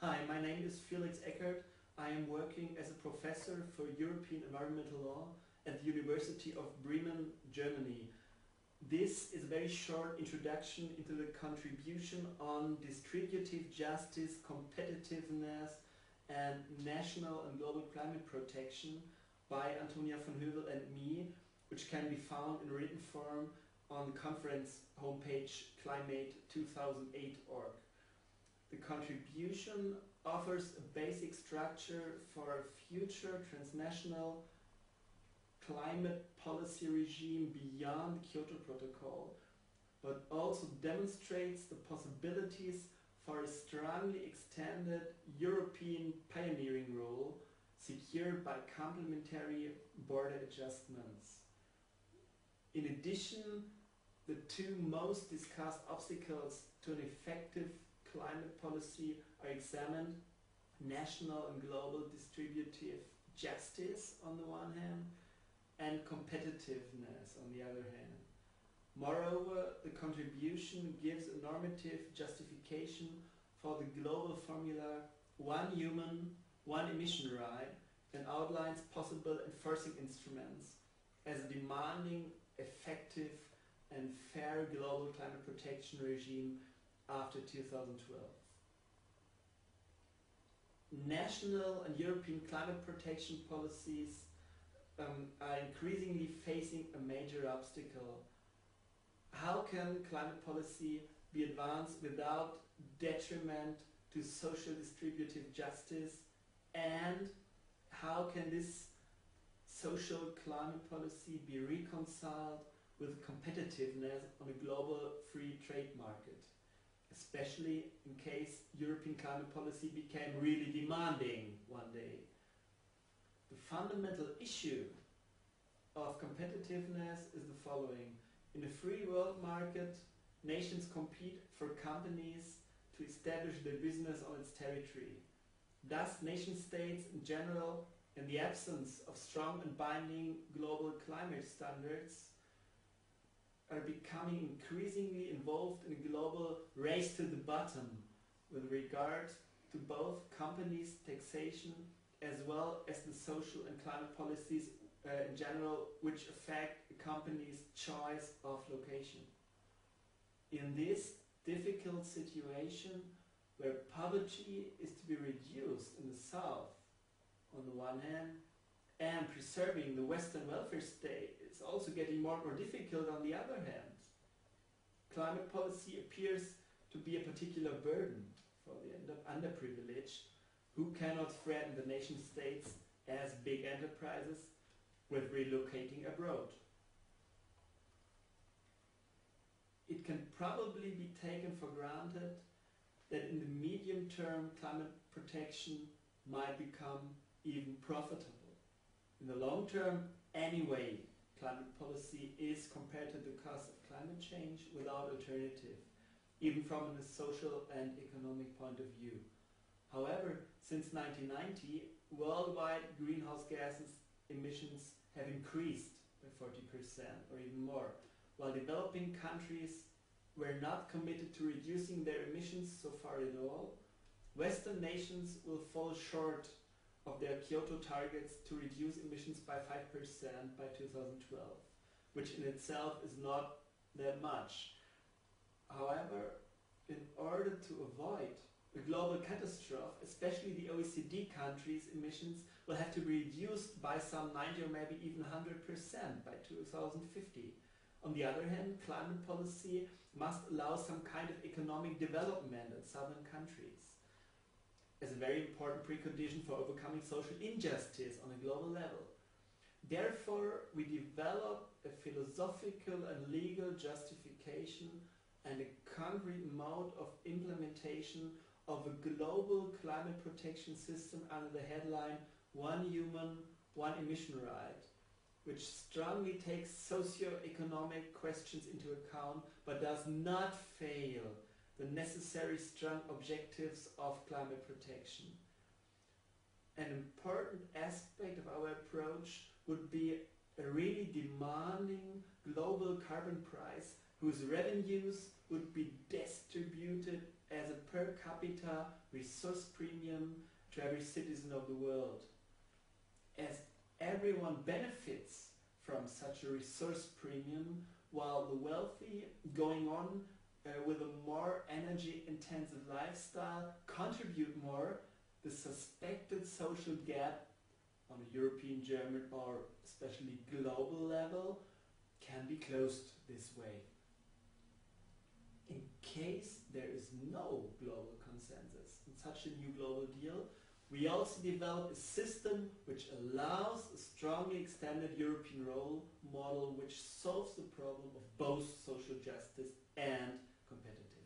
Hi, my name is Felix Ekardt. I am working as a professor for European environmental law at the University of Bremen, Germany. This is a very short introduction into the contribution on distributive justice, competitiveness and national and global climate protection by Antonia von Hövell and me, which can be found in written form on the conference homepage climate2008.org. The contribution offers a basic structure for a future transnational climate policy regime beyond the Kyoto Protocol, but also demonstrates the possibilities for a strongly extended European pioneering role secured by complementary border adjustments. In addition, the two most discussed obstacles to an effective climate policy are examined national and global distributive justice on the one hand and competitiveness on the other hand. Moreover, the contribution gives a normative justification for the global formula one human, one emission right and outlines possible enforcing instruments as a demanding, effective and fair global climate protection regime after 2012. National and European climate protection policies um, are increasingly facing a major obstacle. How can climate policy be advanced without detriment to social distributive justice and how can this social climate policy be reconciled with competitiveness on a global free trade market, especially in case European climate policy became really demanding one day. The fundamental issue of competitiveness is the following. In a free world market, nations compete for companies to establish their business on its territory. Thus, nation states in general, in the absence of strong and binding global climate standards, are becoming increasingly involved in a global race to the bottom with regard to both companies' taxation as well as the social and climate policies uh, in general which affect a company's choice of location. In this difficult situation where poverty is to be reduced in the south on the one hand and preserving the Western welfare state is also getting more and more difficult on the other hand. Climate policy appears to be a particular burden for the underprivileged who cannot threaten the nation states as big enterprises with relocating abroad. It can probably be taken for granted that in the medium term climate protection might become even profitable. In the long term, anyway, climate policy is compared to the cost of climate change without alternative, even from a social and economic point of view. However, since 1990, worldwide greenhouse gases emissions have increased by 40% or even more, while developing countries were not committed to reducing their emissions so far at all, Western nations will fall short of their Kyoto targets to reduce emissions by 5% by 2012, which in itself is not that much. However, in order to avoid a global catastrophe, especially the OECD countries' emissions will have to be reduced by some 90 or maybe even 100% by 2050. On the other hand, climate policy must allow some kind of economic development in southern countries as a very important precondition for overcoming social injustice on a global level. Therefore, we develop a philosophical and legal justification and a concrete mode of implementation of a global climate protection system under the headline One Human, One Emission Right, which strongly takes socio-economic questions into account but does not fail the necessary strong objectives of climate protection. An important aspect of our approach would be a really demanding global carbon price whose revenues would be distributed as a per capita resource premium to every citizen of the world. As everyone benefits from such a resource premium, while the wealthy going on uh, with a more energy intensive lifestyle contribute more, the suspected social gap on a European, German, or especially global level can be closed this way. In case there is no global consensus in such a new global deal, we also develop a system which allows a strongly extended European role model which solves the problem of both social justice and competitive.